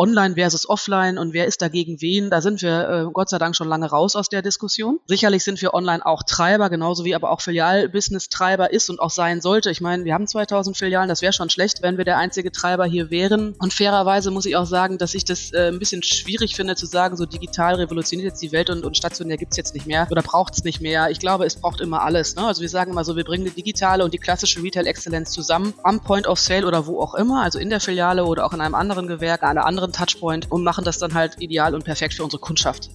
online versus offline und wer ist dagegen wen, da sind wir äh, Gott sei Dank schon lange raus aus der Diskussion. Sicherlich sind wir online auch Treiber, genauso wie aber auch Filialbusiness Treiber ist und auch sein sollte. Ich meine, wir haben 2000 Filialen, das wäre schon schlecht, wenn wir der einzige Treiber hier wären. Und fairerweise muss ich auch sagen, dass ich das äh, ein bisschen schwierig finde zu sagen, so digital revolutioniert jetzt die Welt und, und stationär gibt's jetzt nicht mehr oder braucht es nicht mehr. Ich glaube, es braucht immer alles. Ne? Also wir sagen immer so, wir bringen die digitale und die klassische Retail-Exzellenz zusammen am Point of Sale oder wo auch immer, also in der Filiale oder auch in einem anderen Gewerk, einer anderen Touchpoint und machen das dann halt ideal und perfekt für unsere Kundschaft.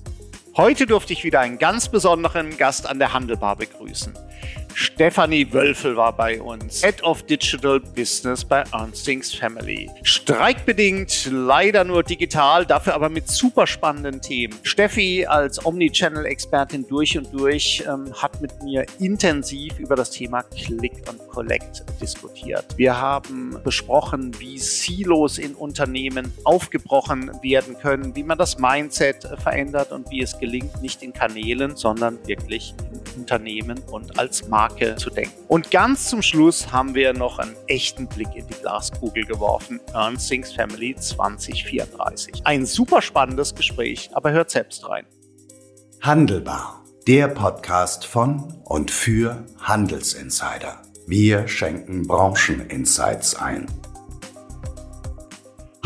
Heute durfte ich wieder einen ganz besonderen Gast an der Handelbar begrüßen. Stefanie Wölfel war bei uns, Head of Digital Business bei Ernstings Family. Streikbedingt, leider nur digital, dafür aber mit super spannenden Themen. Steffi als Omnichannel-Expertin durch und durch ähm, hat mit mir intensiv über das Thema Click und Collect diskutiert. Wir haben besprochen, wie Silos in Unternehmen aufgebrochen werden können, wie man das Mindset verändert und wie es gelingt, nicht in Kanälen, sondern wirklich in Unternehmen und als Markt Marke zu denken. Und ganz zum Schluss haben wir noch einen echten Blick in die Glaskugel geworfen. Ernstings Family 2034. Ein super spannendes Gespräch, aber hört selbst rein. Handelbar. Der Podcast von und für Handelsinsider. Wir schenken Brancheninsights ein.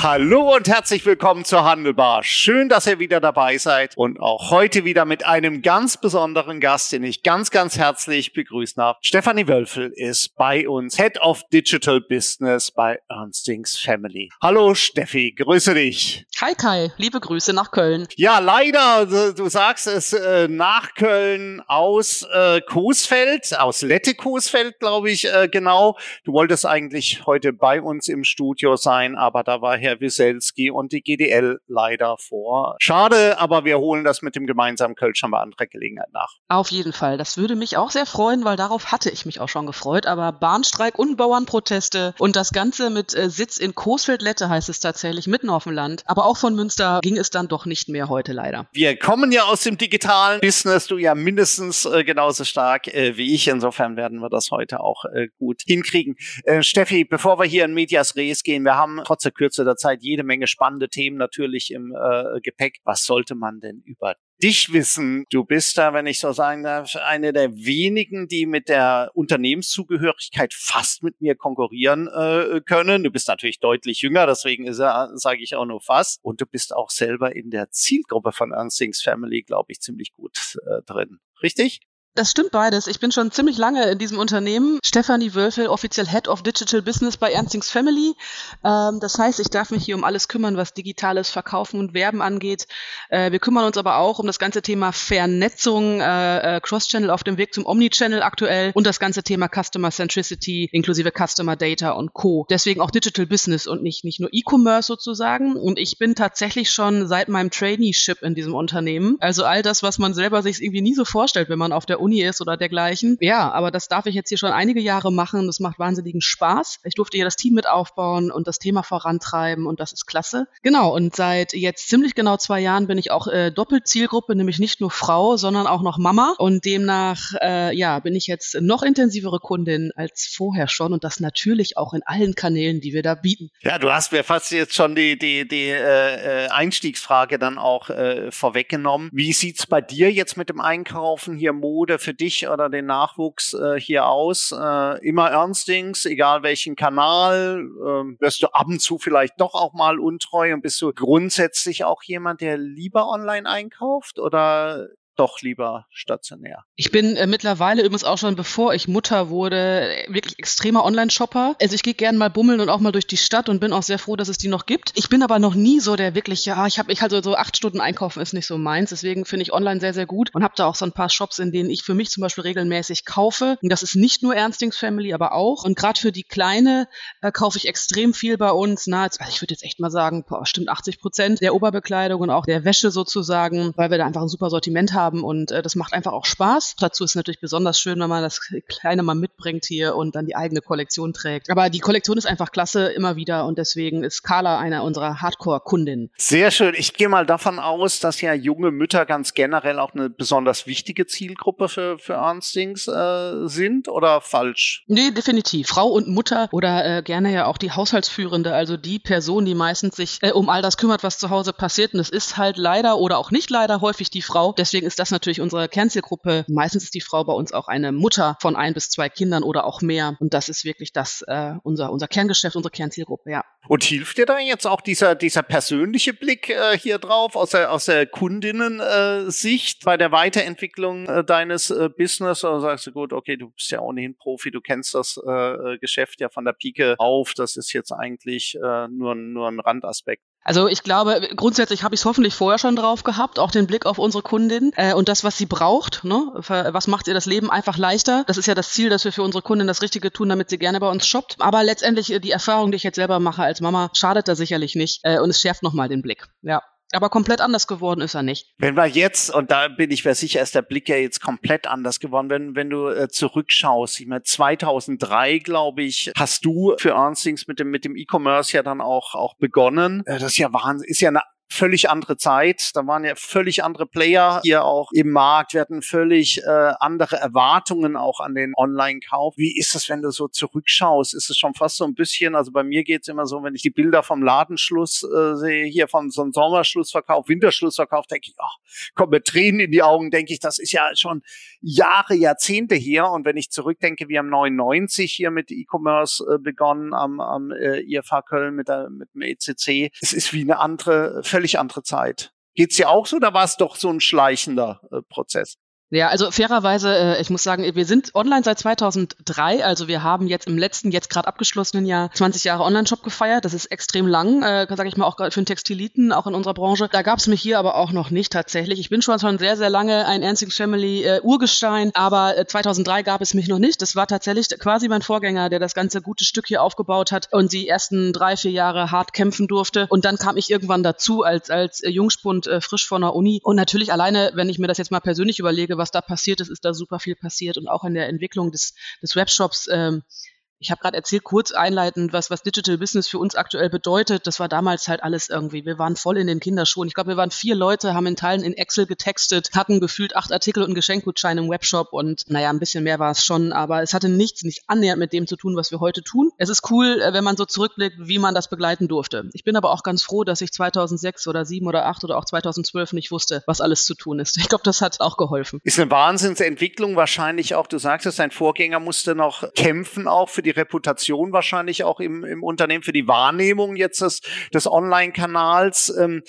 Hallo und herzlich willkommen zur Handelbar. Schön, dass ihr wieder dabei seid und auch heute wieder mit einem ganz besonderen Gast, den ich ganz, ganz herzlich begrüßen darf. Stefanie Wölfel ist bei uns Head of Digital Business bei Ernstings Family. Hallo Steffi, grüße dich. Hi Kai, liebe Grüße nach Köln. Ja, leider, du sagst es, äh, nach Köln aus äh, Coesfeld, aus Lette Coesfeld, glaube ich, äh, genau. Du wolltest eigentlich heute bei uns im Studio sein, aber da war Herr Herr Wieselski und die GDL leider vor. Schade, aber wir holen das mit dem gemeinsamen Kölsch bei anderer Gelegenheit nach. Auf jeden Fall. Das würde mich auch sehr freuen, weil darauf hatte ich mich auch schon gefreut. Aber Bahnstreik und Bauernproteste und das Ganze mit äh, Sitz in Coesfeld-Lette heißt es tatsächlich, mitten auf dem Land. Aber auch von Münster ging es dann doch nicht mehr heute leider. Wir kommen ja aus dem digitalen Business, du ja mindestens äh, genauso stark äh, wie ich. Insofern werden wir das heute auch äh, gut hinkriegen. Äh, Steffi, bevor wir hier in Medias Res gehen, wir haben trotz der Kürze der Zeit jede Menge spannende Themen natürlich im äh, Gepäck. Was sollte man denn über dich wissen? Du bist da, wenn ich so sagen darf, eine der wenigen, die mit der Unternehmenszugehörigkeit fast mit mir konkurrieren äh, können. Du bist natürlich deutlich jünger, deswegen ist er, sage ich auch nur fast. Und du bist auch selber in der Zielgruppe von Ernstings Family, glaube ich, ziemlich gut äh, drin. Richtig? Das stimmt beides. Ich bin schon ziemlich lange in diesem Unternehmen. Stefanie Wölfel, offiziell Head of Digital Business bei Ernstings Family. Ähm, das heißt, ich darf mich hier um alles kümmern, was digitales Verkaufen und Werben angeht. Äh, wir kümmern uns aber auch um das ganze Thema Vernetzung, äh, äh, Cross-Channel auf dem Weg zum Omnichannel aktuell und das ganze Thema Customer Centricity inklusive Customer Data und Co. Deswegen auch Digital Business und nicht, nicht nur E-Commerce sozusagen. Und ich bin tatsächlich schon seit meinem Traineeship in diesem Unternehmen. Also all das, was man selber sich irgendwie nie so vorstellt, wenn man auf der Uni ist oder dergleichen. Ja, aber das darf ich jetzt hier schon einige Jahre machen. Das macht wahnsinnigen Spaß. Ich durfte hier das Team mit aufbauen und das Thema vorantreiben und das ist klasse. Genau, und seit jetzt ziemlich genau zwei Jahren bin ich auch äh, Doppelzielgruppe, nämlich nicht nur Frau, sondern auch noch Mama. Und demnach, äh, ja, bin ich jetzt noch intensivere Kundin als vorher schon und das natürlich auch in allen Kanälen, die wir da bieten. Ja, du hast mir fast jetzt schon die, die, die äh, äh Einstiegsfrage dann auch äh, vorweggenommen. Wie sieht's bei dir jetzt mit dem Einkaufen hier Mode Mode für dich oder den Nachwuchs äh, hier aus? Äh, immer Ernstings, egal welchen Kanal. Äh, wirst du ab und zu vielleicht doch auch mal untreu und bist du grundsätzlich auch jemand, der lieber online einkauft oder doch lieber stationär. Ich bin äh, mittlerweile übrigens auch schon, bevor ich Mutter wurde, wirklich extremer Online-Shopper. Also ich gehe gerne mal bummeln und auch mal durch die Stadt und bin auch sehr froh, dass es die noch gibt. Ich bin aber noch nie so der wirklich, ja, ich habe ich halt so acht Stunden einkaufen ist nicht so meins. Deswegen finde ich online sehr, sehr gut und habe da auch so ein paar Shops, in denen ich für mich zum Beispiel regelmäßig kaufe. Und das ist nicht nur Ernstings Family, aber auch. Und gerade für die Kleine äh, kaufe ich extrem viel bei uns. Na, also ich würde jetzt echt mal sagen, boah, stimmt 80 Prozent der Oberbekleidung und auch der Wäsche sozusagen, weil wir da einfach ein super Sortiment haben haben und äh, das macht einfach auch Spaß. Dazu ist natürlich besonders schön, wenn man das Kleine mal mitbringt hier und dann die eigene Kollektion trägt. Aber die Kollektion ist einfach klasse immer wieder und deswegen ist Carla einer unserer Hardcore-Kundinnen. Sehr schön. Ich gehe mal davon aus, dass ja junge Mütter ganz generell auch eine besonders wichtige Zielgruppe für, für Ernstings äh, sind oder falsch? Nee, definitiv. Frau und Mutter oder äh, gerne ja auch die Haushaltsführende, also die Person, die meistens sich äh, um all das kümmert, was zu Hause passiert. Und es ist halt leider oder auch nicht leider häufig die Frau. Deswegen ist das natürlich unsere Kernzielgruppe. Meistens ist die Frau bei uns auch eine Mutter von ein bis zwei Kindern oder auch mehr. Und das ist wirklich das äh, unser, unser Kerngeschäft, unsere Kernzielgruppe, ja. Und hilft dir da jetzt auch dieser, dieser persönliche Blick äh, hier drauf aus der, aus der Kundinnen-Sicht äh, bei der Weiterentwicklung äh, deines äh, Business? Oder sagst du, gut, okay, du bist ja ohnehin Profi, du kennst das äh, Geschäft ja von der Pike auf, das ist jetzt eigentlich äh, nur, nur ein Randaspekt. Also ich glaube, grundsätzlich habe ich es hoffentlich vorher schon drauf gehabt, auch den Blick auf unsere Kundin äh, und das, was sie braucht. Ne? Was macht ihr das Leben einfach leichter? Das ist ja das Ziel, dass wir für unsere Kundin das Richtige tun, damit sie gerne bei uns shoppt. Aber letztendlich äh, die Erfahrung, die ich jetzt selber mache als Mama, schadet da sicherlich nicht äh, und es schärft nochmal den Blick. Ja. Aber komplett anders geworden ist er nicht. Wenn wir jetzt, und da bin ich mir sicher, ist der Blick ja jetzt komplett anders geworden, wenn, wenn du äh, zurückschaust, ich meine, 2003, glaube ich, hast du für Ernstings mit dem, mit dem E-Commerce ja dann auch, auch begonnen. Äh, das ist ja Wahnsinn, ist ja eine völlig andere Zeit. Da waren ja völlig andere Player hier auch im Markt. Wir hatten völlig äh, andere Erwartungen auch an den Online-Kauf. Wie ist es, wenn du so zurückschaust? Ist es schon fast so ein bisschen, also bei mir geht's immer so, wenn ich die Bilder vom Ladenschluss äh, sehe, hier von so einem Sommerschlussverkauf, Winterschlussverkauf, denke ich, ach, kommt mit Tränen in die Augen, denke ich, das ist ja schon Jahre, Jahrzehnte her. Und wenn ich zurückdenke, wir haben 99 hier mit E-Commerce äh, begonnen am, am äh, IFH Köln mit, der, mit dem ECC. Es ist wie eine andere, völlig andere Zeit. Geht's dir auch so oder war es doch so ein schleichender äh, Prozess? Ja, also fairerweise, äh, ich muss sagen, wir sind online seit 2003. Also wir haben jetzt im letzten, jetzt gerade abgeschlossenen Jahr 20 Jahre Online-Shop gefeiert. Das ist extrem lang, äh, sage ich mal, auch für den Textiliten, auch in unserer Branche. Da gab es mich hier aber auch noch nicht tatsächlich. Ich bin schon schon sehr, sehr lange ein Ernstings Family äh, Urgestein, aber äh, 2003 gab es mich noch nicht. Das war tatsächlich quasi mein Vorgänger, der das ganze gute Stück hier aufgebaut hat und die ersten drei, vier Jahre hart kämpfen durfte. Und dann kam ich irgendwann dazu als, als Jungspund äh, frisch von der Uni. Und natürlich alleine, wenn ich mir das jetzt mal persönlich überlege, was da passiert ist, ist da super viel passiert und auch in der Entwicklung des, des Webshops ähm, ich habe gerade erzählt, kurz einleitend, was, was Digital Business für uns aktuell bedeutet. Das war damals halt alles irgendwie. Wir waren voll in den Kinderschuhen. Ich glaube, wir waren vier Leute, haben in Teilen in Excel getextet, hatten gefühlt acht Artikel und Geschenkgutschein im Webshop und naja, ein bisschen mehr war es schon, aber es hatte nichts, nicht annähernd mit dem zu tun, was wir heute tun. Es ist cool, äh, wenn man so zurückblickt, wie man das begleiten durfte. Ich bin aber auch ganz froh, dass ich 2006 oder 7 oder 8 oder auch 2012 nicht wusste, was alles zu tun ist. Ich glaube, das hat auch geholfen. Ist eine Wahnsinnsentwicklung wahrscheinlich auch. Du sagst es, dein Vorgänger musste noch kämpfen auch für die die Reputation wahrscheinlich auch im, im Unternehmen, für die Wahrnehmung jetzt des, des Online-Kanals. Ähm,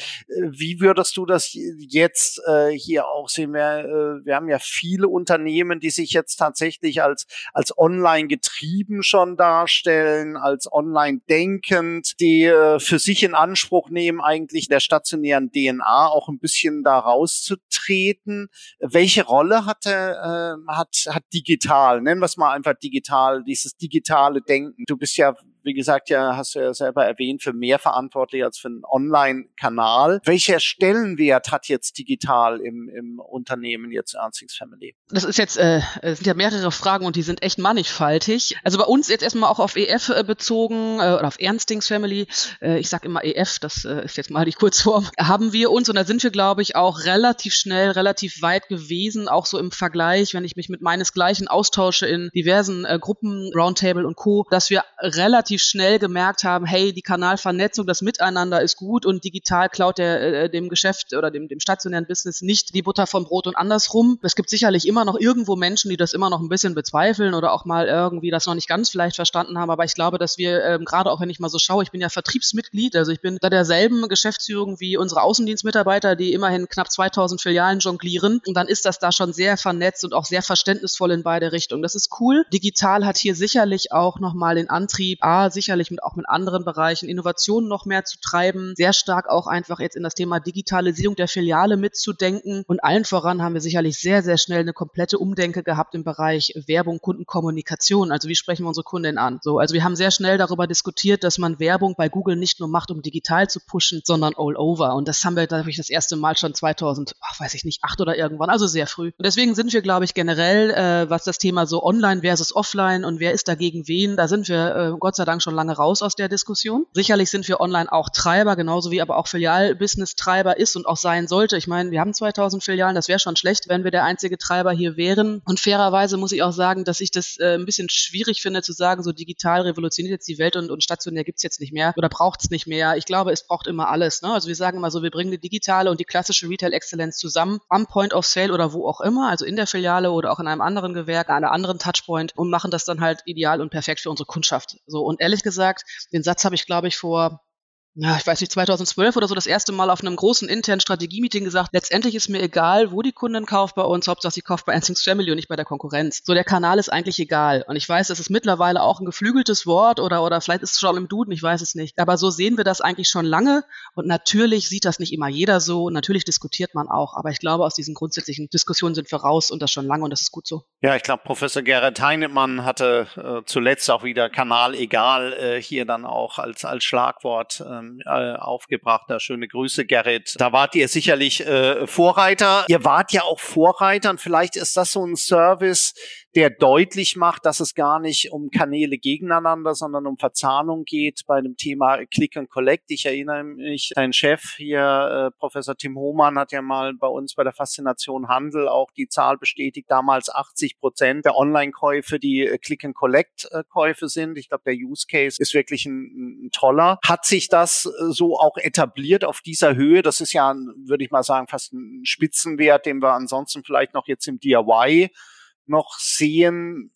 wie würdest du das jetzt äh, hier auch sehen? Wir, äh, wir haben ja viele Unternehmen, die sich jetzt tatsächlich als, als online getrieben schon darstellen, als online denkend, die äh, für sich in Anspruch nehmen, eigentlich der stationären DNA auch ein bisschen da rauszutreten. Welche Rolle hatte, äh, hat, hat digital, nennen wir es mal einfach digital, dieses digital digitale Denken. Du bist ja wie gesagt, ja, hast du ja selber erwähnt, für mehr verantwortlich als für einen Online-Kanal. Welcher Stellenwert hat jetzt digital im, im Unternehmen jetzt Ernstings Family? Das ist jetzt, äh, sind ja mehrere Fragen und die sind echt mannigfaltig. Also bei uns jetzt erstmal auch auf EF äh, bezogen äh, oder auf Ernstings Family. Äh, ich sage immer EF, das äh, ist jetzt mal die Kurzform. Haben wir uns und da sind wir, glaube ich, auch relativ schnell, relativ weit gewesen, auch so im Vergleich, wenn ich mich mit meinesgleichen austausche in diversen äh, Gruppen, Roundtable und Co., dass wir relativ relativ schnell gemerkt haben, hey, die Kanalvernetzung, das Miteinander ist gut und digital klaut der, äh, dem Geschäft oder dem, dem stationären Business nicht die Butter vom Brot und andersrum. Es gibt sicherlich immer noch irgendwo Menschen, die das immer noch ein bisschen bezweifeln oder auch mal irgendwie das noch nicht ganz vielleicht verstanden haben. Aber ich glaube, dass wir ähm, gerade auch, wenn ich mal so schaue, ich bin ja Vertriebsmitglied, also ich bin da derselben Geschäftsführung wie unsere Außendienstmitarbeiter, die immerhin knapp 2000 Filialen jonglieren. Und dann ist das da schon sehr vernetzt und auch sehr verständnisvoll in beide Richtungen. Das ist cool. Digital hat hier sicherlich auch nochmal den Antrieb, A, sicherlich mit, auch mit anderen Bereichen Innovationen noch mehr zu treiben, sehr stark auch einfach jetzt in das Thema Digitalisierung der Filiale mitzudenken und allen voran haben wir sicherlich sehr, sehr schnell eine komplette Umdenke gehabt im Bereich Werbung, Kundenkommunikation. Also wie sprechen wir unsere Kunden an? So, also wir haben sehr schnell darüber diskutiert, dass man Werbung bei Google nicht nur macht, um digital zu pushen, sondern all over. Und das haben wir, glaube ich, das erste Mal schon 2000, ach, weiß ich nicht, acht oder irgendwann, also sehr früh. Und deswegen sind wir, glaube ich, generell, äh, was das Thema so online versus offline und wer ist dagegen wen, da sind wir äh, Gott sei Dank schon lange raus aus der Diskussion. Sicherlich sind wir online auch Treiber, genauso wie aber auch Filialbusiness-Treiber ist und auch sein sollte. Ich meine, wir haben 2000 Filialen, das wäre schon schlecht, wenn wir der einzige Treiber hier wären. Und fairerweise muss ich auch sagen, dass ich das äh, ein bisschen schwierig finde zu sagen, so digital revolutioniert jetzt die Welt und, und stationär gibt's jetzt nicht mehr oder braucht's nicht mehr. Ich glaube, es braucht immer alles. Ne? Also wir sagen immer so, wir bringen die digitale und die klassische Retail-Exzellenz zusammen am Point of Sale oder wo auch immer, also in der Filiale oder auch in einem anderen Gewerk, an einer anderen Touchpoint und machen das dann halt ideal und perfekt für unsere Kundschaft. So und ehrlich gesagt, den Satz habe ich glaube ich vor ich weiß nicht, 2012 oder so das erste Mal auf einem großen internen Strategie-Meeting gesagt, letztendlich ist mir egal, wo die Kundin kauft bei uns, Hauptsache sie kauft bei Instincts Family und nicht bei der Konkurrenz. So, der Kanal ist eigentlich egal. Und ich weiß, das ist mittlerweile auch ein geflügeltes Wort oder, oder vielleicht ist es schon im Duden, ich weiß es nicht. Aber so sehen wir das eigentlich schon lange. Und natürlich sieht das nicht immer jeder so. Natürlich diskutiert man auch. Aber ich glaube, aus diesen grundsätzlichen Diskussionen sind wir raus und das schon lange und das ist gut so. Ja, ich glaube, Professor Gerrit Heinemann hatte äh, zuletzt auch wieder Kanal egal äh, hier dann auch als, als Schlagwort. Äh, ähm, äh, aufgebracht. Da schöne Grüße, Gerrit. Da wart ihr sicherlich äh, Vorreiter. Ihr wart ja auch Vorreiter und vielleicht ist das so ein Service, der deutlich macht, dass es gar nicht um Kanäle gegeneinander, sondern um Verzahnung geht bei dem Thema Click and Collect. Ich erinnere mich, dein Chef hier, äh, Professor Tim Hohmann, hat ja mal bei uns bei der Faszination Handel auch die Zahl bestätigt, damals 80 Prozent der Online-Käufe, die äh, Click and Collect-Käufe sind. Ich glaube, der Use Case ist wirklich ein, ein toller. Hat sich das äh, so auch etabliert auf dieser Höhe? Das ist ja, würde ich mal sagen, fast ein Spitzenwert, den wir ansonsten vielleicht noch jetzt im DIY noch sehen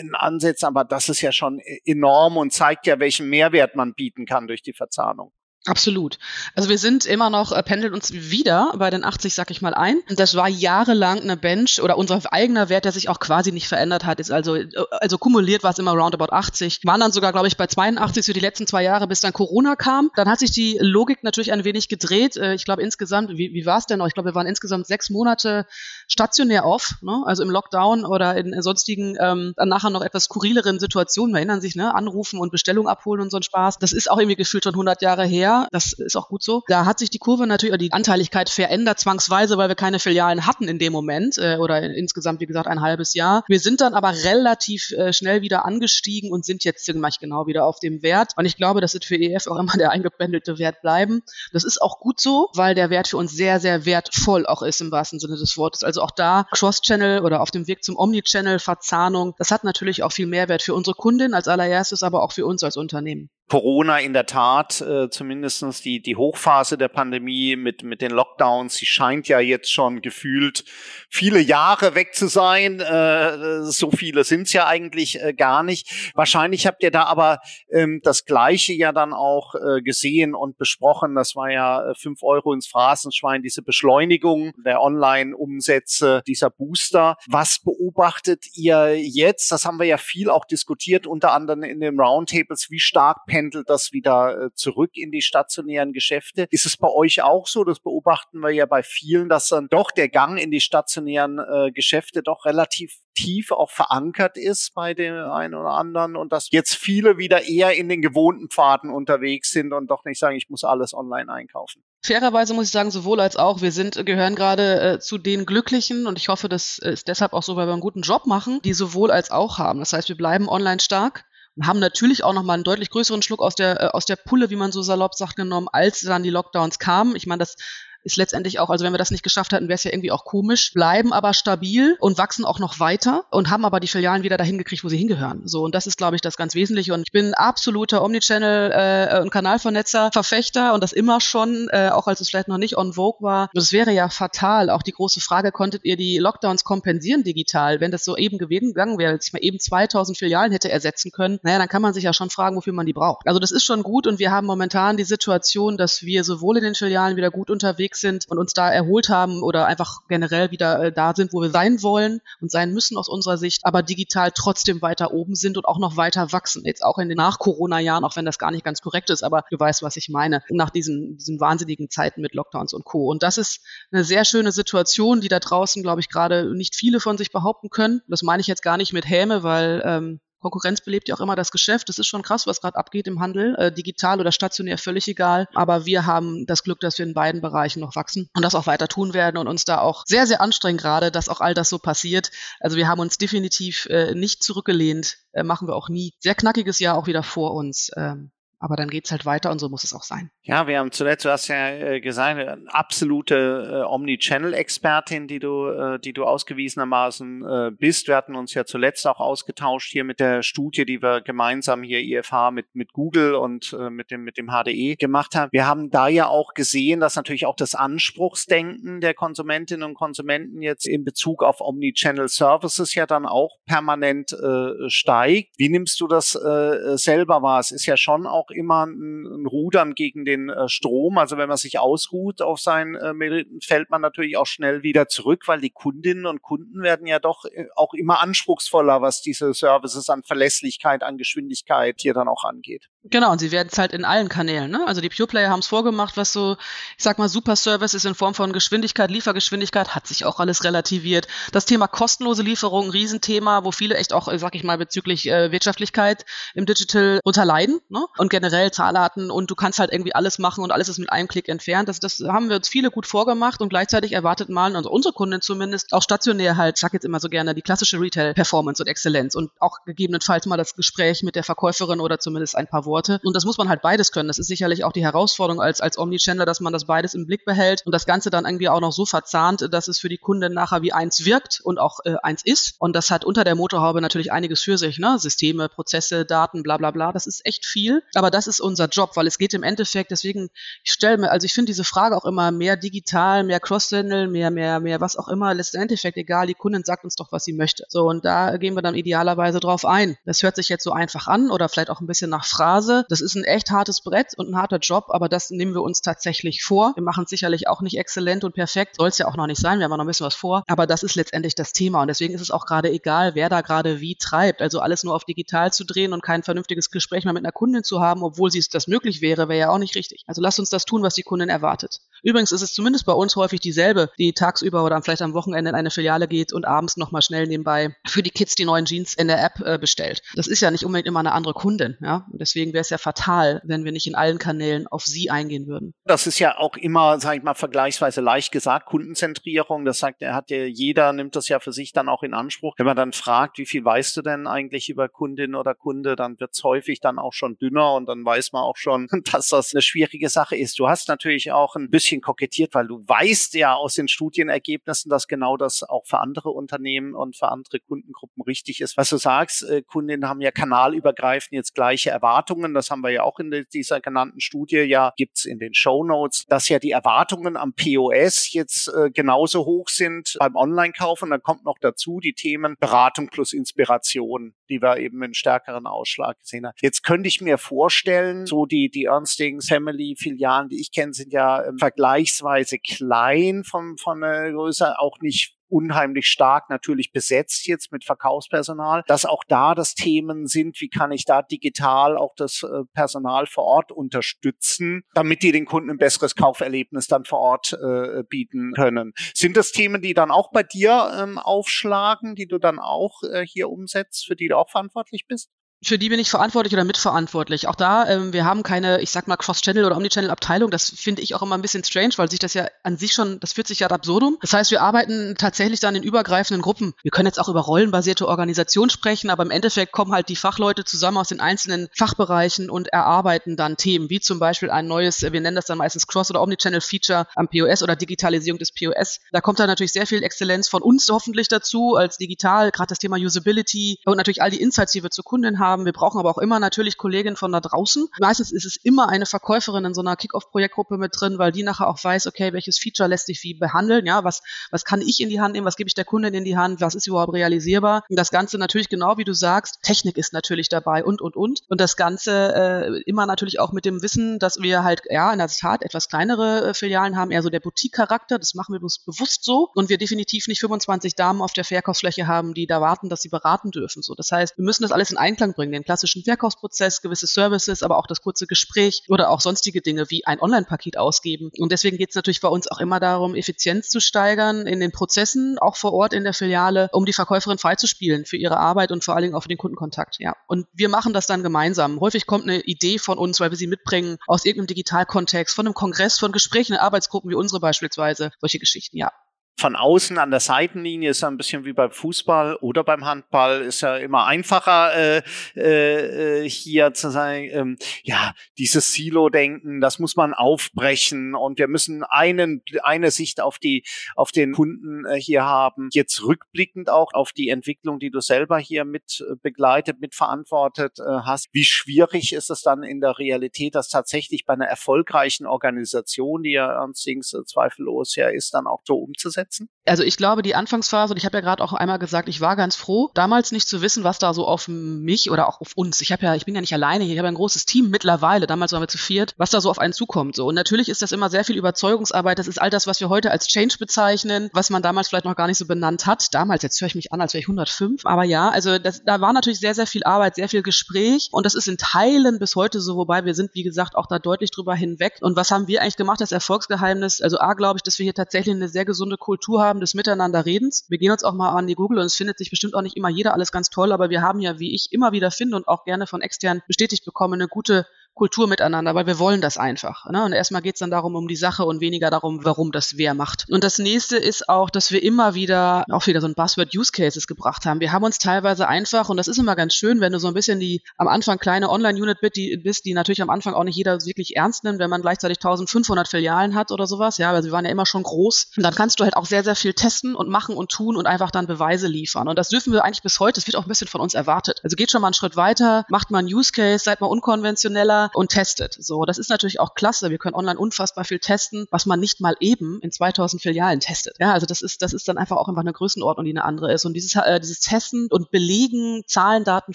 in Ansätzen, aber das ist ja schon e-, enorm und zeigt ja, welchen Mehrwert man bieten kann durch die Verzahnung. Absolut. Also wir sind immer noch, äh, pendeln uns wieder bei den 80, sag ich mal, ein. Das war jahrelang eine Bench oder unser eigener Wert, der sich auch quasi nicht verändert hat, ist also, äh, also kumuliert war es immer roundabout 80. Waren dann sogar, glaube ich, bei 82 für die letzten zwei Jahre, bis dann Corona kam. Dann hat sich die Logik natürlich ein wenig gedreht. Äh, ich glaube insgesamt, wie, wie war es denn noch? Ich glaube, wir waren insgesamt sechs Monate stationär off, ne? also im Lockdown oder in sonstigen, ähm, dann nachher noch etwas skurrileren Situationen, wir erinnern sich, ne? anrufen und Bestellung abholen und so ein Spaß. Das ist auch irgendwie gefühlt schon 100 Jahre her das ist auch gut so. Da hat sich die Kurve natürlich, die Anteiligkeit verändert zwangsweise, weil wir keine Filialen hatten in dem Moment äh, oder insgesamt, wie gesagt, ein halbes Jahr. Wir sind dann aber relativ äh, schnell wieder angestiegen und sind jetzt ziemlich genau wieder auf dem Wert. Und ich glaube, das wird für EF auch immer der eingependelte Wert bleiben. Das ist auch gut so, weil der Wert für uns sehr, sehr wertvoll auch ist im wahrsten Sinne des Wortes. Also auch da Cross-Channel oder auf dem Weg zum Omni-Channel, Verzahnung, das hat natürlich auch viel Mehrwert für unsere Kundin als allererstes, aber auch für uns als Unternehmen. Corona in der Tat, äh, zumindestens die, die Hochphase der Pandemie mit, mit den Lockdowns, sie scheint ja jetzt schon gefühlt viele Jahre weg zu sein. Äh, so viele sind es ja eigentlich äh, gar nicht. Wahrscheinlich habt ihr da aber ähm, das Gleiche ja dann auch äh, gesehen und besprochen. Das war ja äh, fünf Euro ins Phrasenschwein, diese Beschleunigung der Online-Umsätze, dieser Booster. Was beobachtet ihr jetzt? Das haben wir ja viel auch diskutiert, unter anderem in den Roundtables. Wie stark pendelt das wieder äh, zurück in die stationären Geschäfte. Ist es bei euch auch so? Das beobachten wir ja bei vielen, dass dann doch der Gang in die stationären äh, Geschäfte doch relativ tief auch verankert ist bei dem einen oder anderen und dass jetzt viele wieder eher in den gewohnten Pfaden unterwegs sind und doch nicht sagen, ich muss alles online einkaufen. Fairerweise muss ich sagen, sowohl als auch. Wir sind, gehören gerade äh, zu den Glücklichen und ich hoffe, das ist deshalb auch so, weil wir einen guten Job machen, die sowohl als auch haben. Das heißt, wir bleiben online stark und haben natürlich auch nochmal einen deutlich größeren Schluck aus der, äh, aus der Pulle, wie man so salopp sagt, genommen, als dann die Lockdowns kamen. Ich meine, das ist letztendlich auch, also wenn wir das nicht geschafft hätten, wäre es ja irgendwie auch komisch, bleiben aber stabil und wachsen auch noch weiter und haben aber die Filialen wieder dahin gekriegt, wo sie hingehören. So, und das ist, glaube ich, das ganz Wesentliche. Und ich bin absoluter Omnichannel äh, und Kanalvernetzer, Verfechter und das immer schon, äh, auch als es vielleicht noch nicht on Vogue war. Das wäre ja fatal. Auch die große Frage, konntet ihr die Lockdowns kompensieren digital? Wenn das so eben gegangen wäre, dass ich mal eben 2000 Filialen hätte ersetzen können, naja, dann kann man sich ja schon fragen, wofür man die braucht. Also das ist schon gut und wir haben momentan die Situation, dass wir sowohl in den Filialen wieder gut unterwegs unterwegs sind und uns da erholt haben oder einfach generell wieder äh, da sind, wo wir sein wollen und sein müssen aus unserer Sicht, aber digital trotzdem weiter oben sind und auch noch weiter wachsen. Jetzt auch in den Nach-Corona-Jahren, auch wenn das gar nicht ganz korrekt ist, aber du weißt, was ich meine, nach diesen, diesen wahnsinnigen Zeiten mit Lockdowns und Co. Und das ist eine sehr schöne Situation, die da draußen, glaube ich, gerade nicht viele von sich behaupten können. Das meine ich jetzt gar nicht mit Häme, weil ähm, Konkurrenz belebt ja auch immer das Geschäft. Das ist schon krass, was gerade abgeht im Handel. Äh, digital oder stationär, völlig egal. Aber wir haben das Glück, dass wir in beiden Bereichen noch wachsen und das auch weiter tun werden und uns da auch sehr, sehr anstrengen gerade, dass auch all das so passiert. Also wir haben uns definitiv äh, nicht zurückgelehnt, äh, machen wir auch nie. Sehr knackiges Jahr auch wieder vor uns. Ähm, aber dann geht's halt weiter und so muss es auch sein. Ja, wir haben zuletzt, du hast ja äh, gesagt, eine absolute äh, Omni-Channel-Expertin, die du, äh, die du ausgewiesenermaßen äh, bist. Wir hatten uns ja zuletzt auch ausgetauscht hier mit der Studie, die wir gemeinsam hier IFH mit, mit Google und mit dem, mit dem HDE gemacht haben. Wir haben da ja auch gesehen, dass natürlich auch das Anspruchsdenken der Konsumentinnen und Konsumenten jetzt in Bezug auf Omni-Channel-Services ja dann auch permanent äh, steigt. Wie nimmst du das äh, selber wahr? Es ist ja schon auch immer ein, ein Rudern gegen den äh, Strom. Also wenn man sich ausruht auf seinen äh, Meriten, fällt man natürlich auch schnell wieder zurück, weil die Kundinnen und Kunden werden ja doch äh, auch immer anspruchsvoller, was diese Services an Verlässlichkeit, an Geschwindigkeit hier dann auch angeht. Genau, und sie werden es halt in allen Kanälen. Ne? Also die Pure Player haben es vorgemacht, was so, ich sag mal, Super Service ist in Form von Geschwindigkeit, Liefergeschwindigkeit, hat sich auch alles relativiert. Das Thema kostenlose Lieferung, Riesenthema, wo viele echt auch, sag ich mal, bezüglich äh, Wirtschaftlichkeit im Digital unterleiden. Ne? Und generell Zahlarten und du kannst halt irgendwie alles machen und alles ist mit einem Klick entfernt. Das, das haben wir uns viele gut vorgemacht und gleichzeitig erwartet mal, also unsere Kunden zumindest, auch stationär halt, ich sag jetzt immer so gerne, die klassische Retail-Performance und Exzellenz und auch gegebenenfalls mal das Gespräch mit der Verkäuferin oder zumindest ein paar Worte. Und das muss man halt beides können. Das ist sicherlich auch die Herausforderung als, als Omnichannel, dass man das beides im Blick behält und das Ganze dann irgendwie auch noch so verzahnt, dass es für die Kunden nachher wie eins wirkt und auch äh, eins ist. Und das hat unter der Motorhaube natürlich einiges für sich, ne? Systeme, Prozesse, Daten, bla bla bla. Das ist echt viel. Aber das ist unser Job, weil es geht im Endeffekt, deswegen, ich stelle mir, also ich finde diese Frage auch immer mehr digital, mehr Cross-Channel, mehr, mehr, mehr, was auch immer, letzten Endeffekt egal, die Kundin sagt uns doch, was sie möchte. So, und da gehen wir dann idealerweise drauf ein. Das hört sich jetzt so einfach an oder vielleicht auch ein bisschen nach Phrase. Das ist ein echt hartes Brett und ein harter Job, aber das nehmen wir uns tatsächlich vor. Wir machen es sicherlich auch nicht exzellent und perfekt, soll es ja auch noch nicht sein, wir haben noch ein bisschen was vor, aber das ist letztendlich das Thema und deswegen ist es auch gerade egal, wer da gerade wie treibt. Also alles nur auf digital zu drehen und kein vernünftiges Gespräch mehr mit einer Kundin zu haben, obwohl sie das möglich wäre, wäre ja auch nicht richtig. Also lasst uns das tun, was die Kundin erwartet. Übrigens ist es zumindest bei uns häufig dieselbe, die tagsüber oder vielleicht am Wochenende in eine Filiale geht und abends nochmal schnell nebenbei für die Kids die neuen Jeans in der App äh, bestellt. Das ist ja nicht unbedingt immer eine andere Kundin, ja. Und deswegen wäre es ja fatal, wenn wir nicht in allen Kanälen auf sie eingehen würden. Das ist ja auch immer, sage ich mal, vergleichsweise leicht gesagt, Kundenzentrierung. Das sagt, er hat ja jeder nimmt das ja für sich dann auch in Anspruch. Wenn man dann fragt, wie viel weißt du denn eigentlich über Kundin oder Kunde, dann wird es häufig dann auch schon dünner und dann weiß man auch schon, dass das eine schwierige Sache ist. Du hast natürlich auch ein bisschen kokettiert, weil du weißt ja aus den Studienergebnissen, dass genau das auch für andere Unternehmen und für andere Kundengruppen richtig ist. Was du sagst, äh, Kundinnen haben ja kanalübergreifend jetzt gleiche Erwartungen. Das haben wir ja auch in dieser genannten Studie. Ja, gibt's in den Show Notes, dass ja die Erwartungen am POS jetzt äh, genauso hoch sind beim Online-Kauf. Und dann kommt noch dazu die Themen Beratung plus Inspiration, die wir eben einen stärkeren Ausschlag gesehen haben. Jetzt könnte ich mir vorstellen, so die, die Ernstings Family Filialen, die ich kenne, sind ja ähm, vergleichsweise klein von, von der Größe, auch nicht unheimlich stark natürlich besetzt jetzt mit Verkaufspersonal, dass auch da das Themen sind, wie kann ich da digital auch das äh, Personal vor Ort unterstützen, damit die den Kunden ein besseres Kauferlebnis dann vor Ort äh, bieten können. Sind das Themen, die dann auch bei dir ähm, aufschlagen, die du dann auch äh, hier umsetzt, für die du auch verantwortlich bist? Für die bin ich verantwortlich oder mitverantwortlich. Auch da, ähm, wir haben keine, ich sag mal, Cross-Channel oder Omnichannel-Abteilung. Das finde ich auch immer ein bisschen strange, weil sich das ja an sich schon, das führt sich ja ad absurdum. Das heißt, wir arbeiten tatsächlich dann in übergreifenden Gruppen. Wir können jetzt auch über rollenbasierte Organisation sprechen, aber im Endeffekt kommen halt die Fachleute zusammen aus den einzelnen Fachbereichen und erarbeiten dann Themen, wie zum Beispiel ein neues, wir nennen das dann meistens Cross- oder Omnichannel-Feature am POS oder Digitalisierung des POS. Da kommt dann natürlich sehr viel Exzellenz von uns hoffentlich dazu als digital, gerade das Thema Usability und natürlich all die Insights, die wir zu Kunden haben haben. Wir brauchen aber auch immer natürlich Kolleginnen von da draußen. Meistens ist es immer eine Verkäuferin in so einer Kick-Off-Projektgruppe mit drin, weil die nachher auch weiß, okay, welches Feature lässt sich wie behandeln, ja, was, was kann ich in die Hand nehmen, was gebe ich der Kundin in die Hand, was ist überhaupt realisierbar. Und das Ganze natürlich genau wie du sagst, Technik ist natürlich dabei und, und, und. Und das Ganze äh, immer natürlich auch mit dem Wissen, dass wir halt, ja, in der Tat etwas kleinere äh, Filialen haben, eher so der Boutique-Charakter, das machen wir uns bewusst so und wir definitiv nicht 25 Damen auf der Verkaufsfläche haben, die da warten, dass sie beraten dürfen. So, das heißt, wir müssen das alles in Einklang bringen, den klassischen Verkaufsprozess, gewisse Services, aber auch das kurze Gespräch oder auch sonstige Dinge wie ein Online-Paket ausgeben. Und deswegen geht es natürlich bei uns auch immer darum, Effizienz zu steigern in den Prozessen, auch vor Ort in der Filiale, um die Verkäuferin freizuspielen für ihre Arbeit und vor allen Dingen auch für den Kundenkontakt. Ja. Und wir machen das dann gemeinsam. Häufig kommt eine Idee von uns, weil wir sie mitbringen aus irgendeinem Digitalkontext, von einem Kongress, von Gesprächen in Arbeitsgruppen wie unsere beispielsweise, solche Geschichten, ja von außen an der Seitenlinie ist ja ein bisschen wie beim Fußball oder beim Handball ist ja immer einfacher äh, äh, hier zu sagen, ähm, ja, dieses Silo-Denken, das muss man aufbrechen und wir müssen einen, eine Sicht auf die, auf den Kunden äh, hier haben. Jetzt rückblickend auch auf die Entwicklung, die du selber hier mit äh, begleitet, mitverantwortet äh, hast. Wie schwierig ist es dann in der Realität, das tatsächlich bei einer erfolgreichen Organisation, die ja allerdings äh, zweifellos ja ist, dann auch so umzusetzen? Setzen? Also ich glaube, die Anfangsphase, und ich habe ja gerade auch einmal gesagt, ich war ganz froh, damals nicht zu wissen, was da so auf mich oder auch auf uns, ich habe ja, ich bin ja nicht alleine hier, ich habe ein großes Team mittlerweile, damals waren wir zu viert, was da so auf einen zukommt. So. Und natürlich ist das immer sehr viel Überzeugungsarbeit, das ist all das, was wir heute als Change bezeichnen, was man damals vielleicht noch gar nicht so benannt hat. Damals, jetzt höre ich mich an, als wäre ich 105, aber ja, also das, da war natürlich sehr, sehr viel Arbeit, sehr viel Gespräch und das ist in Teilen bis heute so, wobei wir sind, wie gesagt, auch da deutlich drüber hinweg. Und was haben wir eigentlich gemacht, das Erfolgsgeheimnis? Also A, glaube ich, dass wir hier tatsächlich eine sehr gesunde Kultur haben, haben des Miteinanderredens. Wir gehen uns auch mal an die Google und es findet sich bestimmt auch nicht immer jeder alles ganz toll, aber wir haben ja, wie ich immer wieder finde und auch gerne von extern bestätigt bekomme, eine gute Kultur miteinander, weil wir wollen das einfach. Ne? Und erstmal geht es dann darum, um die Sache und weniger darum, warum das wer macht. Und das nächste ist auch, dass wir immer wieder, auch wieder so ein Buzzword Use Cases gebracht haben. Wir haben uns teilweise einfach, und das ist immer ganz schön, wenn du so ein bisschen die am Anfang kleine Online-Unit bist, die, natürlich am Anfang auch nicht jeder wirklich ernst nimmt, wenn man gleichzeitig 1500 Filialen hat oder sowas. Ja, weil sie waren ja immer schon groß. Und dann kannst du halt auch sehr, sehr viel testen und machen und tun und einfach dann Beweise liefern. Und das dürfen wir eigentlich bis heute. Das wird auch ein bisschen von uns erwartet. Also geht schon mal einen Schritt weiter, macht mal einen Use Case, seid mal unkonventioneller und testet. So, das ist natürlich auch klasse. Wir können online unfassbar viel testen, was man nicht mal eben in 2000 Filialen testet. Ja, also das ist, das ist dann einfach auch einfach eine Größenordnung, die eine andere ist. Und dieses, äh, dieses Testen und Belegen, Zahlen, Daten,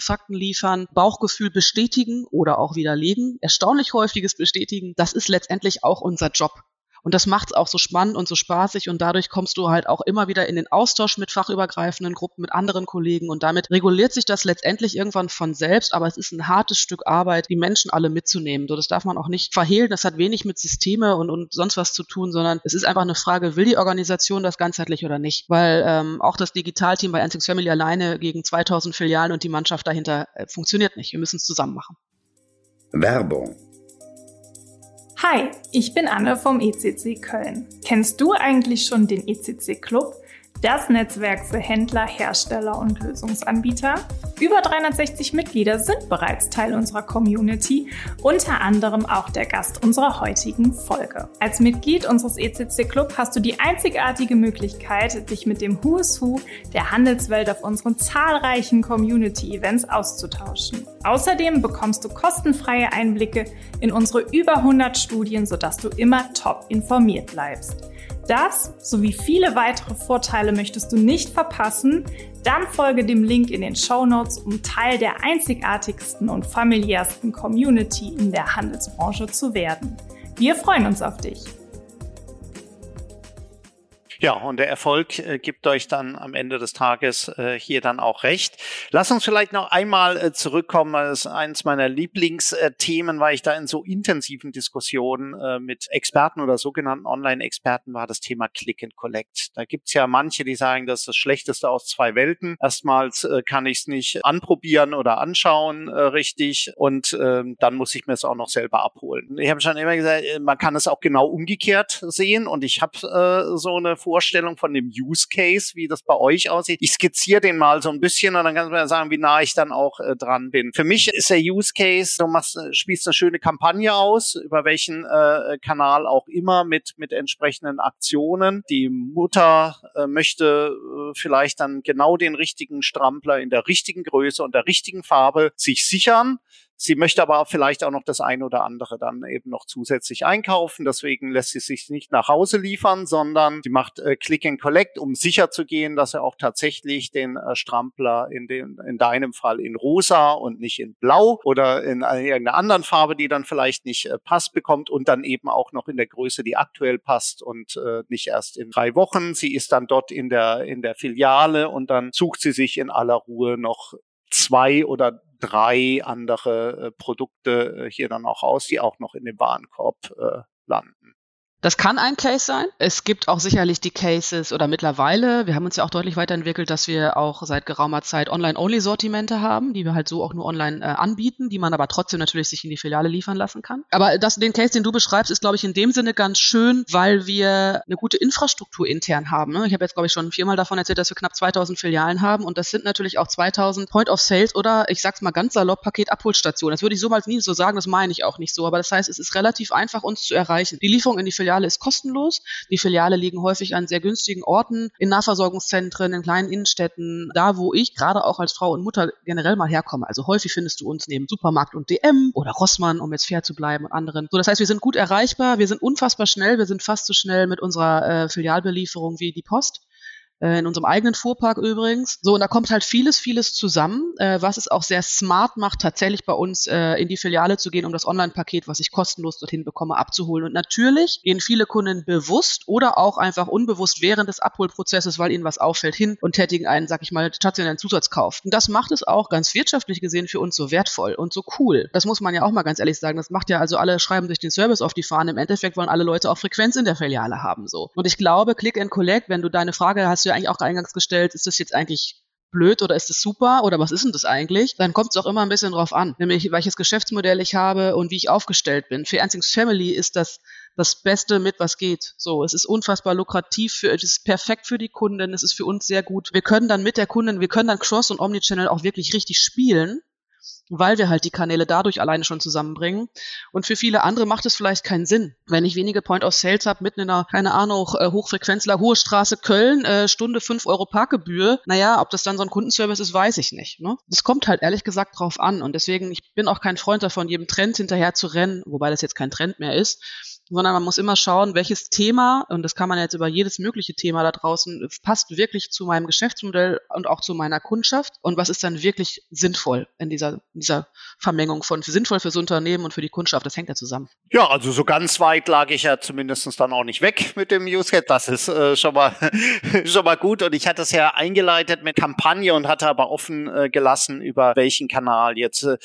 Fakten liefern, Bauchgefühl bestätigen oder auch widerlegen, erstaunlich häufiges bestätigen, das ist letztendlich auch unser Job. Und das macht es auch so spannend und so spaßig und dadurch kommst du halt auch immer wieder in den Austausch mit fachübergreifenden Gruppen, mit anderen Kollegen und damit reguliert sich das letztendlich irgendwann von selbst, aber es ist ein hartes Stück Arbeit, die Menschen alle mitzunehmen. So, das darf man auch nicht verhehlen, das hat wenig mit Systeme und, und sonst was zu tun, sondern es ist einfach eine Frage, will die Organisation das ganzheitlich oder nicht? Weil ähm, auch das Digitalteam bei Antics Family alleine gegen 2000 Filialen und die Mannschaft dahinter äh, funktioniert nicht. Wir müssen es zusammen machen. Werbung Hi, ich bin Anne vom ECC Köln. Kennst du eigentlich schon den ECC Club? Das Netzwerk für Händler, Hersteller und Lösungsanbieter. Über 360 Mitglieder sind bereits Teil unserer Community, unter anderem auch der Gast unserer heutigen Folge. Als Mitglied unseres ECC Club hast du die einzigartige Möglichkeit, dich mit dem Who is Who der Handelswelt auf unseren zahlreichen Community-Events auszutauschen. Außerdem bekommst du kostenfreie Einblicke in unsere über 100 Studien, sodass du immer top informiert bleibst. Das sowie viele weitere Vorteile möchtest du nicht verpassen? Dann folge dem Link in den Show Notes, um Teil der einzigartigsten und familiärsten Community in der Handelsbranche zu werden. Wir freuen uns auf dich. Ja, und der Erfolg äh, gibt euch dann am Ende des Tages äh, hier dann auch recht. Lass uns vielleicht noch einmal äh, zurückkommen. Das ist eines meiner Lieblingsthemen, weil ich da in so intensiven Diskussionen äh, mit Experten oder sogenannten Online-Experten war, das Thema Click and Collect. Da gibt's ja manche, die sagen, das ist das Schlechteste aus zwei Welten. Erstmals äh, kann ich es nicht anprobieren oder anschauen äh, richtig und äh, dann muss ich mir es auch noch selber abholen. Ich habe schon immer gesagt, man kann es auch genau umgekehrt sehen und ich habe so eine Vorstellung von dem Use Case, wie das bei euch aussieht? Ich skizziere den mal so ein bisschen und dann kannst du mir sagen, wie nah ich dann auch äh, dran bin. Für mich ist der Use Case, du machst, äh, spielst eine schöne Kampagne aus, über welchen äh, Kanal auch immer mit, mit entsprechenden Aktionen. Die Mutter äh, möchte äh, vielleicht dann genau den richtigen Strampler in der richtigen Größe und der richtigen Farbe sich sichern. Sie möchte aber vielleicht auch noch das eine oder andere dann eben noch zusätzlich einkaufen. Deswegen lässt sie sich nicht nach Hause liefern, sondern sie macht äh, Click and Collect, um sicher zu gehen, dass er auch tatsächlich den äh, Strampler in, den, in deinem Fall in rosa und nicht in blau oder in irgendeiner anderen Farbe, die dann vielleicht nicht äh, passt, bekommt und dann eben auch noch in der Größe, die aktuell passt und äh, nicht erst in drei Wochen. Sie ist dann dort in der, in der Filiale und dann sucht sie sich in aller Ruhe noch zwei oder drei andere äh, Produkte äh, hier dann auch aus, die auch noch in dem Warenkorb äh, landen. Das kann ein Case sein. Es gibt auch sicherlich die Cases oder mittlerweile, wir haben uns ja auch deutlich weiterentwickelt, dass wir auch seit geraumer Zeit Online-Only-Sortimente haben, die wir halt so auch nur online äh, anbieten, die man aber trotzdem natürlich sich in die Filiale liefern lassen kann. Aber das, den Case, den du beschreibst, ist, glaube ich, in dem Sinne ganz schön, weil wir eine gute Infrastruktur intern haben. Ne? Ich habe jetzt, glaube ich, schon viermal davon erzählt, dass wir knapp 2000 Filialen haben und das sind natürlich auch 2000 Point of Sales oder ich sag's mal ganz salopp, Paketabholstationen. Das würde ich so mal nie so sagen, das meine ich auch nicht so. Aber das heißt, es ist relativ einfach, uns zu erreichen. Die Lieferung in die Filiale Filiale ist kostenlos. Die Filiale liegen häufig an sehr günstigen Orten, in Nahversorgungszentren, in kleinen Innenstädten, da wo ich gerade auch als Frau und Mutter generell mal herkomme. Also häufig findest du uns neben Supermarkt und DM oder Rossmann, um jetzt fair zu bleiben und anderen. So, das heißt, wir sind gut erreichbar, wir sind unfassbar schnell, wir sind fast so schnell mit unserer äh, Filialbelieferung wie die Post. Äh, in unserem eigenen Fuhrpark übrigens. So, und da kommt halt vieles, vieles zusammen, äh, was es auch sehr smart macht, tatsächlich bei uns äh, in die Filiale zu gehen, um das Online-Paket, was ich kostenlos dorthin bekomme, abzuholen. Und natürlich gehen viele Kunden bewusst oder auch einfach unbewusst während des Abholprozesses, weil ihnen was auffällt, hin und tätigen einen, sag ich mal, stationären Zusatzkauf. Und das macht es auch ganz wirtschaftlich gesehen für uns so wertvoll und so cool. Das muss man ja auch mal ganz ehrlich sagen. Das macht ja also alle schreiben sich den Service auf die Fahne. Im Endeffekt wollen alle Leute auch Frequenz in der Filiale haben, so. Und ich glaube, Click and Collect, wenn du deine Frage hast, eigentlich auch eingangs gestellt, ist das jetzt eigentlich blöd oder ist das super oder was ist denn das eigentlich? Dann kommt es auch immer ein bisschen drauf an, nämlich welches Geschäftsmodell ich habe und wie ich aufgestellt bin. Für Ernstings Family ist das das Beste mit, was geht. So, es ist unfassbar lukrativ, für, es ist perfekt für die Kunden, es ist für uns sehr gut. Wir können dann mit der Kundin, wir können dann Cross- und Omnichannel auch wirklich richtig spielen weil wir halt die Kanäle dadurch alleine schon zusammenbringen. Und für viele andere macht es vielleicht keinen Sinn. Wenn ich wenige Point of Sales habe, mitten in einer, keine Ahnung, äh, Hochfrequenzler, Hohe Straße Köln, äh, Stunde 5 Euro Parkgebühr, naja, ob das dann so ein Kundenservice ist, weiß ich nicht. Ne? Das kommt halt ehrlich gesagt drauf an. Und deswegen, ich bin auch kein Freund davon, jedem Trend hinterher zu rennen, wobei das jetzt kein Trend mehr ist, sondern man muss immer schauen, welches Thema, und das kann man jetzt über jedes mögliche Thema da draußen, passt wirklich zu meinem Geschäftsmodell und auch zu meiner Kundschaft und was ist dann wirklich sinnvoll in dieser, dieser Vermengung von sinnvoll fürs Unternehmen und für die Kundschaft. Das hängt ja zusammen. Ja, also so ganz weit lag ich ja zumindest dann auch nicht weg mit dem Use Das ist äh, schon mal schon mal gut. Und ich hatte es ja eingeleitet mit Kampagne und hatte aber offen äh, gelassen, über welchen Kanal. Jetzt äh,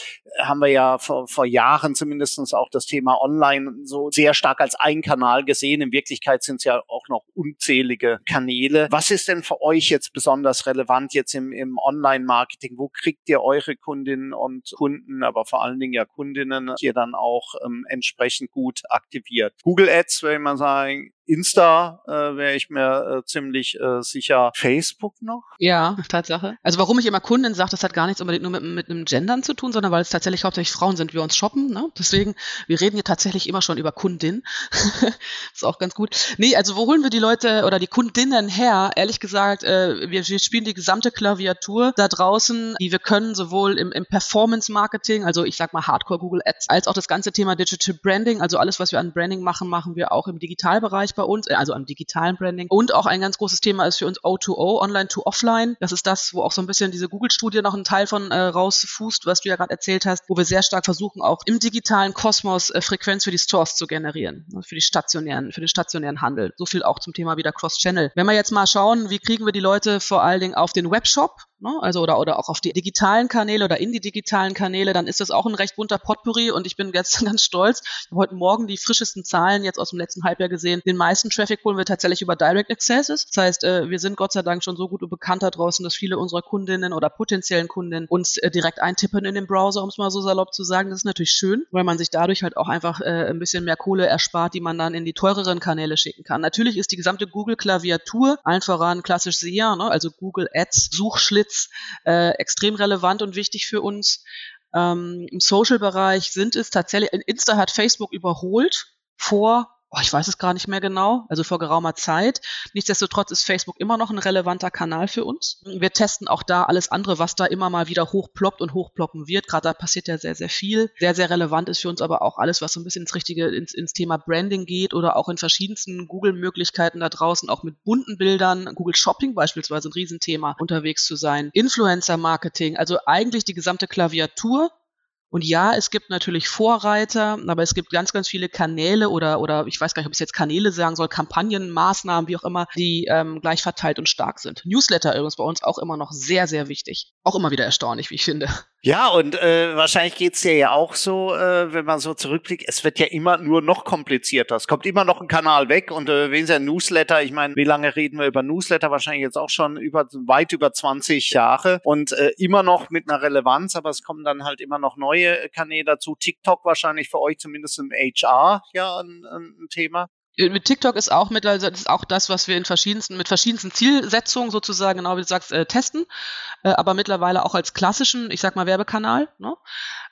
haben wir ja vor, vor Jahren zumindest auch das Thema Online so sehr stark stark als ein Kanal gesehen. In Wirklichkeit sind es ja auch noch unzählige Kanäle. Was ist denn für euch jetzt besonders relevant jetzt im, im Online-Marketing? Wo kriegt ihr eure Kundinnen und Kunden, aber vor allen Dingen ja Kundinnen hier dann auch ähm, entsprechend gut aktiviert? Google Ads, würde ich mal sagen, Insta äh, wäre ich mir äh, ziemlich äh, sicher. Facebook noch? Ja, Tatsache. Also warum ich immer Kunden sage, das hat gar nichts unbedingt nur mit, mit einem Gendern zu tun, sondern weil es tatsächlich hauptsächlich Frauen sind, wir uns shoppen. Ne? Deswegen, wir reden hier tatsächlich immer schon über Kundin. ist auch ganz gut. Nee, also wo holen wir die Leute oder die Kundinnen her? Ehrlich gesagt, äh, wir, wir spielen die gesamte Klaviatur da draußen, die wir können, sowohl im, im Performance-Marketing, also ich sag mal Hardcore Google Ads, als auch das ganze Thema Digital Branding, also alles, was wir an Branding machen, machen wir auch im Digitalbereich bei uns, äh, also am digitalen Branding. Und auch ein ganz großes Thema ist für uns O2O, Online to Offline. Das ist das, wo auch so ein bisschen diese Google-Studie noch einen Teil von äh, rausfußt, was du ja gerade erzählt hast, wo wir sehr stark versuchen, auch im digitalen Kosmos äh, Frequenz für die Stores zu generieren, ne, für die stationären, für den stationären Handel. So viel auch zum Thema wieder Cross-Channel. Wenn wir jetzt mal schauen, wie kriegen wir die Leute vor allen Dingen auf den Webshop, ne? also oder, oder auch auf die digitalen Kanäle oder in die digitalen Kanäle, dann ist das auch ein recht bunter Potpourri und ich bin jetzt ganz stolz. Ich habe heute Morgen die frischesten Zahlen jetzt aus dem letzten Halbjahr gesehen. Den meisten Traffic holen wir tatsächlich über Direct Accesses. Das heißt, äh, wir sind Gott sei Dank schon so gut bekannt da draußen, dass viele unserer Kundinnen oder potenziellen Kundinnen uns äh, direkt eintippen in den Browser, um es mal so salopp zu sagen. Das ist natürlich schön, weil man sich dadurch halt auch einfach äh, ein bisschen mehr Kohle erspart, die man dann in die teureren Kanäle schicken kann. Natürlich ist die gesamte Google-Klaviatur, allen voran klassisch SEA, ne, also Google Ads, Suchschlitz, äh, extrem relevant und wichtig für uns. Ähm, Im Social-Bereich sind es tatsächlich, Insta hat Facebook überholt vor oh, ich weiß es gar nicht mehr genau, also vor geraumer Zeit. Nichtsdestotrotz ist Facebook immer noch ein relevanter Kanal für uns. Wir testen auch da alles andere, was da immer mal wieder hochploppt und hochploppen wird. Gerade da passiert ja sehr, sehr viel. Sehr, sehr relevant ist für uns aber auch alles, was so ein bisschen ins richtige, ins, ins Thema Branding geht oder auch in verschiedensten Google-Möglichkeiten da draußen, auch mit bunten Bildern, Google Shopping beispielsweise ein Riesenthema unterwegs zu sein. Influencer-Marketing, also eigentlich die gesamte Klaviatur und ja, es gibt natürlich Vorreiter, aber es gibt ganz, ganz viele Kanäle oder, oder ich weiß gar nicht, ob ich jetzt Kanäle sagen soll, Kampagnen, Maßnahmen, wie auch immer, die ähm, gleich verteilt und stark sind. Newsletter übrigens bei uns auch immer noch sehr, sehr wichtig. Auch immer wieder erstaunlich, wie ich finde. Ja, und äh, wahrscheinlich geht's dir ja auch so, äh, wenn man so zurückblickt, es wird ja immer nur noch komplizierter. Es kommt immer noch ein Kanal weg und äh, wenn ein Newsletter, ich meine, wie lange reden wir über Newsletter? Wahrscheinlich jetzt auch schon über weit über 20 Jahre und äh, immer noch mit einer Relevanz, aber es kommen dann halt immer noch neue Kanäle dazu. TikTok wahrscheinlich für euch zumindest im HR ja ein, ein Thema. Mit TikTok ist auch mit, also das ist auch das, was wir in verschiedensten, mit verschiedensten Zielsetzungen sozusagen, genau wie du sagst, äh, testen, äh, aber mittlerweile auch als klassischen, ich sag mal, Werbekanal, ne,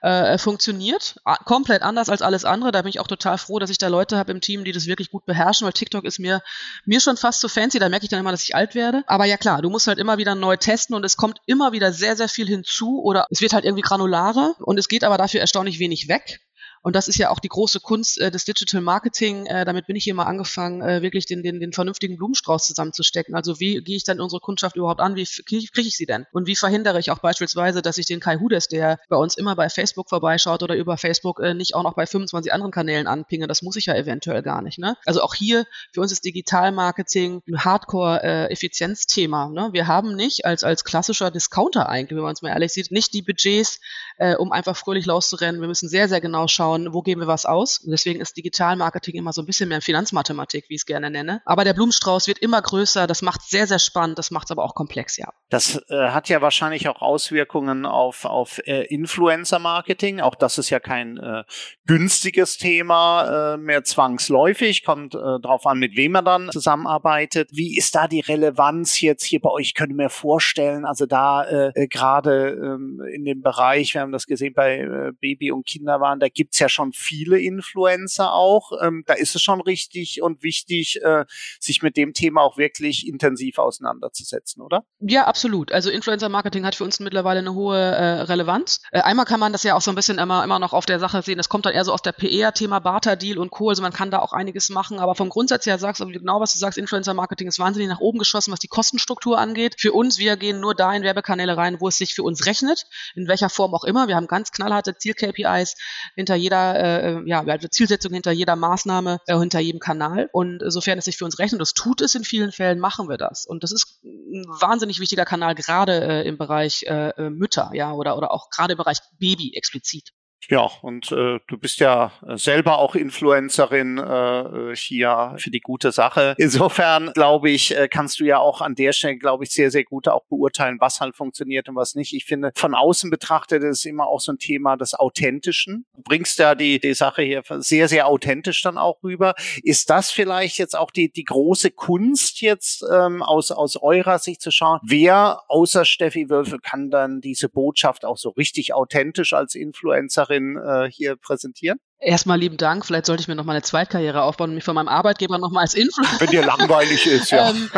äh, funktioniert. A komplett anders als alles andere. Da bin ich auch total froh, dass ich da Leute habe im Team, die das wirklich gut beherrschen, weil TikTok ist mir, mir schon fast zu so fancy, da merke ich dann immer, dass ich alt werde. Aber ja klar, du musst halt immer wieder neu testen und es kommt immer wieder sehr, sehr viel hinzu oder es wird halt irgendwie granularer und es geht aber dafür erstaunlich wenig weg. Und das ist ja auch die große Kunst äh, des Digital Marketing. Äh, damit bin ich hier mal angefangen, äh, wirklich den, den, den vernünftigen Blumenstrauß zusammenzustecken. Also wie gehe ich dann unsere Kundschaft überhaupt an? Wie kriege krieg ich sie denn? Und wie verhindere ich auch beispielsweise, dass ich den Kai Hudes, der bei uns immer bei Facebook vorbeischaut oder über Facebook, äh, nicht auch noch bei 25 anderen Kanälen anpinge? Das muss ich ja eventuell gar nicht. Ne? Also auch hier, für uns ist Digital Marketing ein Hardcore-Effizienzthema. Äh, ne? Wir haben nicht als, als klassischer Discounter eigentlich, wenn man es mal ehrlich sieht, nicht die Budgets, äh, um einfach fröhlich loszurennen. Wir müssen sehr, sehr genau schauen, wo geben wir was aus. Und deswegen ist Digitalmarketing immer so ein bisschen mehr Finanzmathematik, wie ich es gerne nenne. Aber der Blumenstrauß wird immer größer. Das macht es sehr, sehr spannend. Das macht es aber auch komplex, ja. Das äh, hat ja wahrscheinlich auch Auswirkungen auf, auf äh, Influencer-Marketing. Auch das ist ja kein äh, günstiges Thema äh, mehr zwangsläufig. Kommt äh, drauf an, mit wem man dann zusammenarbeitet. Wie ist da die Relevanz jetzt hier bei euch? Ich könnte mir vorstellen, also da äh, gerade ähm, in dem Bereich, wir haben das gesehen bei äh, Baby- und Kinderwaren, da gibt's ja schon viele Influencer auch. Ähm, da ist es schon richtig und wichtig, äh, sich mit dem Thema auch wirklich intensiv auseinanderzusetzen, oder? Ja, absolut. Also Influencer-Marketing hat für uns mittlerweile eine hohe äh, Relevanz. Einmal kann man das ja auch so ein bisschen immer, immer noch auf der Sache sehen. Das kommt dann eher so aus der PR-Thema Barter-Deal und Co. Also man kann da auch einiges machen. Aber vom Grundsatz her sagst du genau, was du sagst, Influencer-Marketing ist wahnsinnig nach oben geschossen, was die Kostenstruktur angeht. Für uns, wir gehen nur da in Werbekanäle rein, wo es sich für uns rechnet, in welcher Form auch immer. Wir haben ganz knallharte Ziel-KPIs hinter jeder jeder, äh, ja, also Zielsetzung hinter jeder Maßnahme, äh, hinter jedem Kanal. Und sofern es sich für uns rechnet, das tut es in vielen Fällen, machen wir das. Und das ist ein wahnsinnig wichtiger Kanal, gerade äh, im Bereich äh, äh Mütter, ja, oder, oder auch gerade im Bereich Baby explizit. Ja, und äh, du bist ja selber auch Influencerin äh, hier für die gute Sache. Insofern, glaube ich, äh, kannst du ja auch an der Stelle, glaube ich, sehr, sehr gut auch beurteilen, was halt funktioniert und was nicht. Ich finde, von außen betrachtet ist immer auch so ein Thema des Authentischen. Du bringst ja die, die Sache hier sehr, sehr authentisch dann auch rüber. Ist das vielleicht jetzt auch die, die große Kunst jetzt ähm, aus, aus eurer Sicht zu schauen, wer außer Steffi Wölfe kann dann diese Botschaft auch so richtig authentisch als Influencerin Unternehmerin äh, hier präsentieren? Erstmal lieben Dank. Vielleicht sollte ich mir noch mal eine Zweitkarriere aufbauen und mich von meinem Arbeitgeber noch mal als Influencer. Wenn dir langweilig ist, ja. ähm,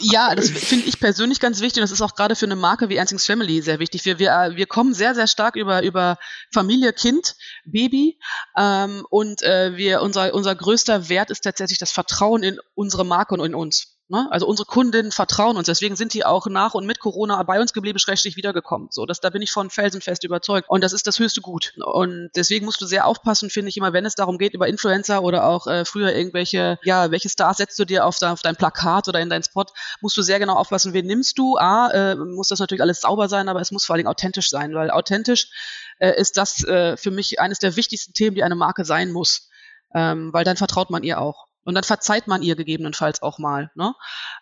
ja, das finde ich persönlich ganz wichtig. Und das ist auch gerade für eine Marke wie Ernstings Family sehr wichtig. Wir, wir, äh, wir kommen sehr, sehr stark über, über Familie, Kind, Baby. Ähm, und äh, wir, unser, unser größter Wert ist tatsächlich das Vertrauen in unsere Marke und in uns. Ne? Also unsere Kundinnen vertrauen uns, deswegen sind die auch nach und mit Corona bei uns geblieben, schrecklich wiedergekommen. So, das, da bin ich von felsenfest überzeugt. Und das ist das höchste Gut. Und deswegen musst du sehr aufpassen, finde ich immer, wenn es darum geht, über Influencer oder auch äh, früher irgendwelche, ja, welche Stars setzt du dir auf, auf dein Plakat oder in dein Spot, musst du sehr genau aufpassen, wen nimmst du. A, äh, muss das natürlich alles sauber sein, aber es muss vor allen Dingen authentisch sein, weil authentisch äh, ist das äh, für mich eines der wichtigsten Themen, die eine Marke sein muss. Ähm, weil dann vertraut man ihr auch. Und dann verzeiht man ihr gegebenenfalls auch mal. Ne?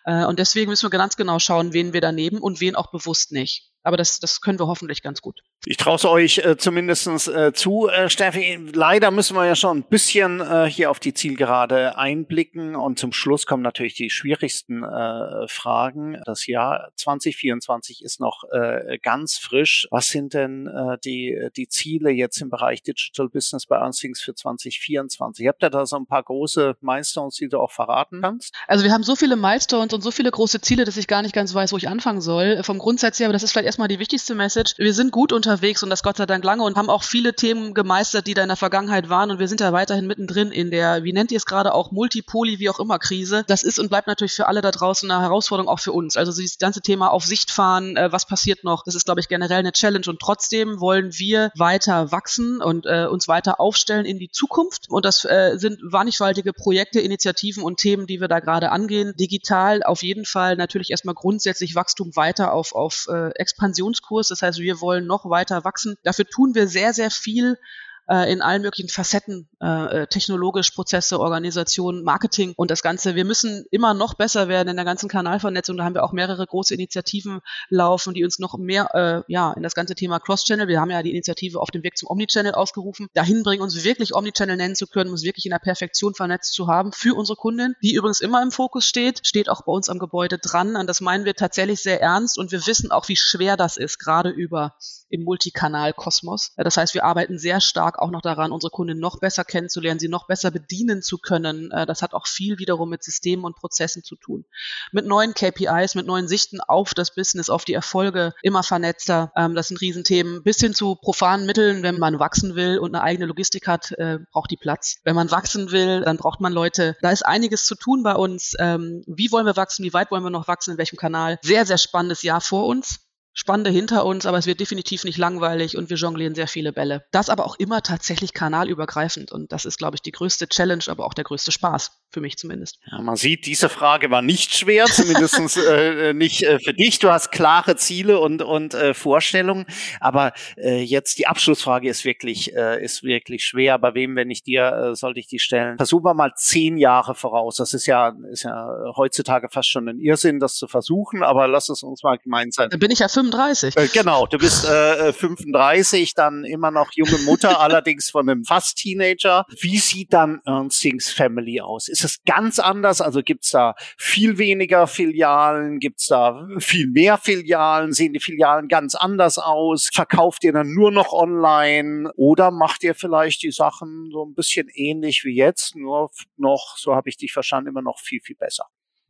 Äh, und deswegen müssen wir ganz genau schauen, wen wir da nehmen und wen auch bewusst nicht. Aber das, das können wir hoffentlich ganz gut. Ich traue es euch äh, zumindest äh, zu, äh, Steffi. Leider müssen wir ja schon ein bisschen äh, hier auf die Zielgerade einblicken. Und zum Schluss kommen natürlich die schwierigsten äh, Fragen. Das Jahr 2024 ist noch äh, ganz frisch. Was sind denn äh, die, die Ziele jetzt im Bereich Digital Business bei Ernstings für 2024? Habt ihr da so ein paar große Milestones, die du auch verraten kannst? Also wir haben so viele Milestones und so viele große Ziele, dass ich gar nicht ganz weiß, wo ich anfangen soll. Vom Grundsatz her, aber das ist vielleicht erstmal die wichtigste Message. Wir sind gut unterwegs und das Gott sei Dank lange und haben auch viele Themen gemeistert, die da in der Vergangenheit waren und wir sind da weiterhin mittendrin in der, wie nennt ihr es gerade auch, Multipoli, wie auch immer Krise. Das ist und bleibt natürlich für alle da draußen eine Herausforderung, auch für uns. Also dieses ganze Thema auf Sicht fahren, äh, was passiert noch, das ist, glaube ich, generell eine Challenge und trotzdem wollen wir weiter wachsen und äh, uns weiter aufstellen in die Zukunft und das äh, sind mannigfaltige Projekte, Initiativen und Themen, die wir da gerade angehen. Digital auf jeden Fall natürlich erstmal grundsätzlich Wachstum weiter auf, auf äh, Expansions Wachstumskurs. Das heißt, wir wollen noch weiter wachsen. Dafür tun wir sehr, sehr viel äh, in allen möglichen Facetten, äh, äh, technologisch, Prozesse, Organisation, Marketing und das Ganze. Wir müssen immer noch besser werden in der ganzen Kanalvernetzung. Da haben wir auch mehrere große Initiativen laufen, die uns noch mehr äh, ja, in das ganze Thema Cross-Channel, wir haben ja die Initiative auf dem Weg zum Omnichannel ausgerufen, dahin bringen, uns wirklich Omnichannel nennen zu können, uns wirklich in der Perfektion vernetzt zu haben für unsere Kunden, die übrigens immer im Fokus steht, steht auch bei uns am Gebäude dran. Und das meinen wir tatsächlich sehr ernst und wir wissen auch, wie schwer das ist, gerade über im Multikanal-Kosmos. Das heißt, wir arbeiten sehr stark auch noch daran, unsere Kunden noch besser kennenzulernen, sie noch besser bedienen zu können. Äh, das hat auch viel wiederum mit Systemen und Prozessen zu tun. Mit neuen KPIs, mit neuen Sichten auf das Business, auf die Erfolge, immer vernetzter. Ähm, das sind Riesenthemen. Bis hin zu profanen Mitteln, wenn man wachsen will und eine eigene Logistik hat, äh, braucht die Platz. Wenn man wachsen will, dann braucht man Leute. Da ist einiges zu tun bei uns. Ähm, wie wollen wir wachsen? Wie weit wollen wir noch wachsen? In welchem Kanal? Sehr, sehr spannendes Jahr vor uns. Spannende hinter uns, aber es wird definitiv nicht langweilig und wir jonglieren sehr viele Bälle. Das aber auch immer tatsächlich kanalübergreifend und das ist, glaube ich, die größte Challenge, aber auch der größte Spaß, für mich zumindest. Ja, man sieht, diese Frage war nicht schwer, zumindest äh, nicht äh, für dich. Du hast klare Ziele und, und äh, Vorstellungen, aber äh, jetzt die Abschlussfrage ist wirklich, äh, ist wirklich schwer. Aber wem, wenn ich dir, äh, sollte ich die stellen? Versuchen wir mal zehn Jahre voraus. Das ist ja, ist ja heutzutage fast schon ein Irrsinn, das zu versuchen, aber lass es uns mal gemeinsam. Da bin ich ja 35. Äh, genau, du bist äh, 35, dann immer noch junge Mutter, allerdings von einem fast Teenager. Wie sieht dann Ernstings Family aus? Ist es ganz anders? Also gibt's da viel weniger Filialen? Gibt's da viel mehr Filialen? Sehen die Filialen ganz anders aus? Verkauft ihr dann nur noch online? Oder macht ihr vielleicht die Sachen so ein bisschen ähnlich wie jetzt, nur noch, so habe ich dich verstanden, immer noch viel, viel besser?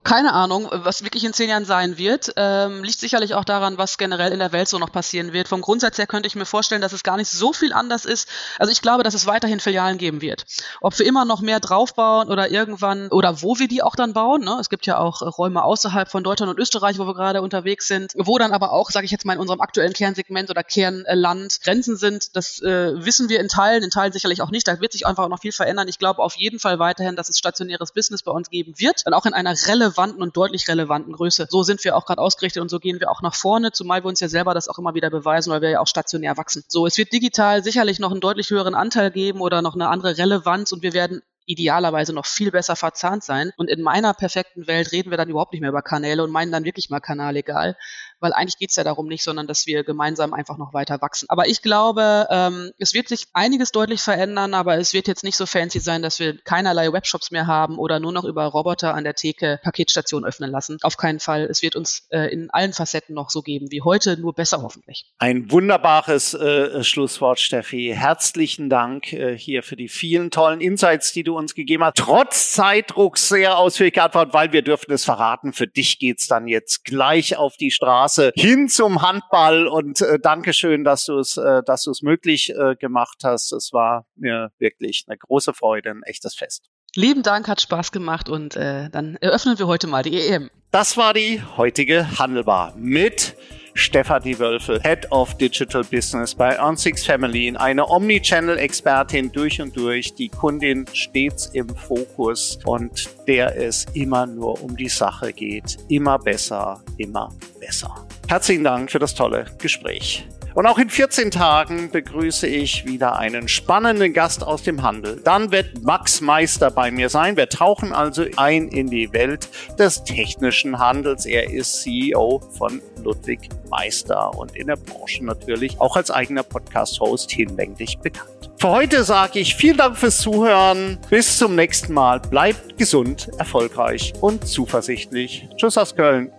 Keine Ahnung, was wirklich in zehn Jahren sein wird. Ähm, liegt sicherlich auch daran, was generell in der Welt so noch passieren wird. Vom Grundsatz her könnte ich mir vorstellen, dass es gar nicht so viel anders ist. Also ich glaube, dass es weiterhin Filialen geben wird. Ob wir immer noch mehr draufbauen oder irgendwann oder wo wir die auch dann bauen. Ne? Es gibt ja auch Räume außerhalb von Deutschland und Österreich, wo wir gerade unterwegs sind, wo dann aber auch, sage ich jetzt mal, in unserem aktuellen Kernsegment oder Kernland Grenzen sind. Das äh, wissen wir in Teilen, in Teilen sicherlich auch nicht. Da wird sich einfach noch viel verändern. Ich glaube auf jeden Fall weiterhin, dass es stationäres Business bei uns geben wird. Und auch in einer relevanten relevanten und deutlich relevanten Größe. So sind wir auch gerade ausgerichtet und so gehen wir auch nach vorne, zumal wir uns ja selber das auch immer wieder beweisen, weil wir ja auch stationär wachsen. So, es wird digital sicherlich noch einen deutlich höheren Anteil geben oder noch eine andere Relevanz und wir werden idealerweise noch viel besser verzahnt sein. Und in meiner perfekten Welt reden wir dann überhaupt nicht mehr über Kanäle und meinen dann wirklich mal Kanal egal, weil eigentlich geht's ja darum nicht, sondern dass wir gemeinsam einfach noch weiter wachsen. Aber ich glaube, ähm, es wird sich einiges deutlich verändern, aber es wird jetzt nicht so fancy sein, dass wir keinerlei Webshops mehr haben oder nur noch über Roboter an der Theke Paketstationen öffnen lassen. Auf keinen Fall. Es wird uns äh, in allen Facetten noch so geben wie heute, nur besser hoffentlich. Ein wunderbares äh, Schlusswort, Steffi. Herzlichen Dank äh, hier für die vielen tollen Insights, die du uns gegeben hast. Trotz Zeitdrucks sehr ausführlich geantwortet, weil wir dürfen es verraten. Für dich geht's dann jetzt gleich auf die Straße Straße hin zum Handball und äh, Dankeschön, dass du es, äh, dass du es möglich äh, gemacht hast. Es war mir wirklich eine große Freude, ein echtes Fest. Lieben Dank, hat Spaß gemacht und äh, dann eröffnen wir heute mal die EM. Das war die heutige Handelbar mit Stefanie Wölfel, Head of Digital Business bei Earnsix Family, eine Omnichannel-Expertin durch und durch, die Kundin stets im Fokus und der es immer nur um die Sache geht. Immer besser, immer besser. Herzlichen Dank für das tolle Gespräch. Und auch in 14 Tagen begrüße ich wieder einen spannenden Gast aus dem Handel. Dann wird Max Meister bei mir sein. Wir tauchen also ein in die Welt des technischen Handels. Er ist CEO von Ludwig Meister und in der Branche natürlich auch als eigener Podcast-Host hinlänglich bekannt. Für heute sage ich vielen Dank fürs Zuhören. Bis zum nächsten Mal. Bleibt gesund, erfolgreich und zuversichtlich. Tschüss aus Köln.